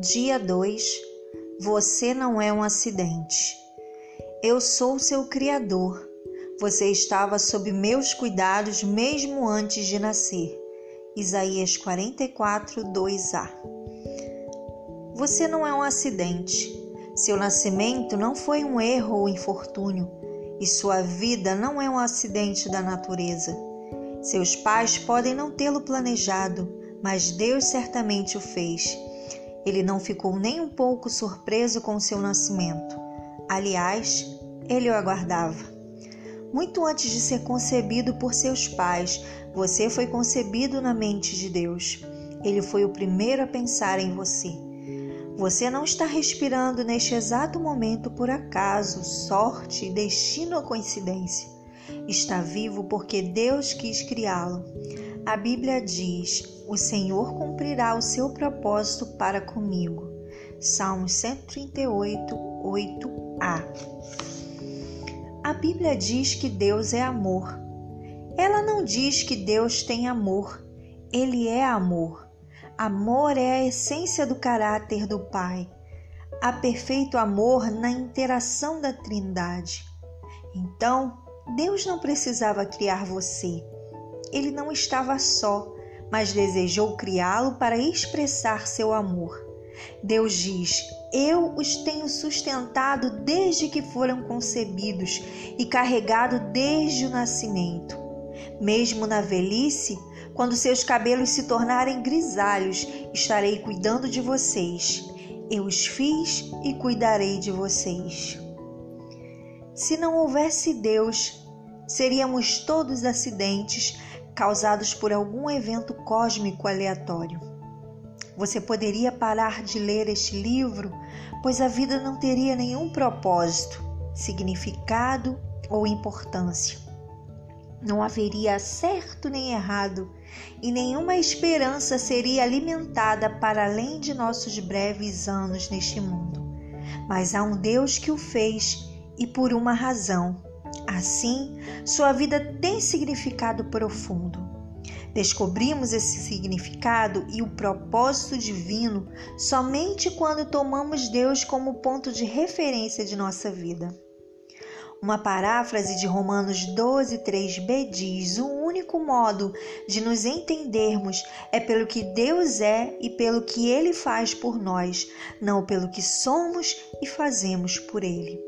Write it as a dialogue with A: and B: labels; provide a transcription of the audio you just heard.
A: Dia 2 Você não é um acidente. Eu sou seu Criador. Você estava sob meus cuidados mesmo antes de nascer. Isaías 44, 2a. Você não é um acidente. Seu nascimento não foi um erro ou infortúnio, e sua vida não é um acidente da natureza. Seus pais podem não tê-lo planejado, mas Deus certamente o fez. Ele não ficou nem um pouco surpreso com seu nascimento. Aliás, ele o aguardava. Muito antes de ser concebido por seus pais, você foi concebido na mente de Deus. Ele foi o primeiro a pensar em você. Você não está respirando neste exato momento por acaso, sorte, destino ou coincidência. Está vivo porque Deus quis criá-lo. A Bíblia diz: O Senhor cumprirá o seu propósito para comigo. Salmos 138, 8a. A Bíblia diz que Deus é amor. Ela não diz que Deus tem amor. Ele é amor. Amor é a essência do caráter do Pai. Há perfeito amor na interação da Trindade. Então, Deus não precisava criar você. Ele não estava só, mas desejou criá-lo para expressar seu amor. Deus diz: Eu os tenho sustentado desde que foram concebidos e carregado desde o nascimento. Mesmo na velhice, quando seus cabelos se tornarem grisalhos, estarei cuidando de vocês. Eu os fiz e cuidarei de vocês. Se não houvesse Deus, seríamos todos acidentes causados por algum evento cósmico aleatório. Você poderia parar de ler este livro, pois a vida não teria nenhum propósito, significado ou importância. Não haveria certo nem errado, e nenhuma esperança seria alimentada para além de nossos breves anos neste mundo. Mas há um Deus que o fez e por uma razão. Assim, sua vida tem significado profundo. Descobrimos esse significado e o propósito divino somente quando tomamos Deus como ponto de referência de nossa vida. Uma paráfrase de Romanos 12, 3b diz: O único modo de nos entendermos é pelo que Deus é e pelo que Ele faz por nós, não pelo que somos e fazemos por Ele.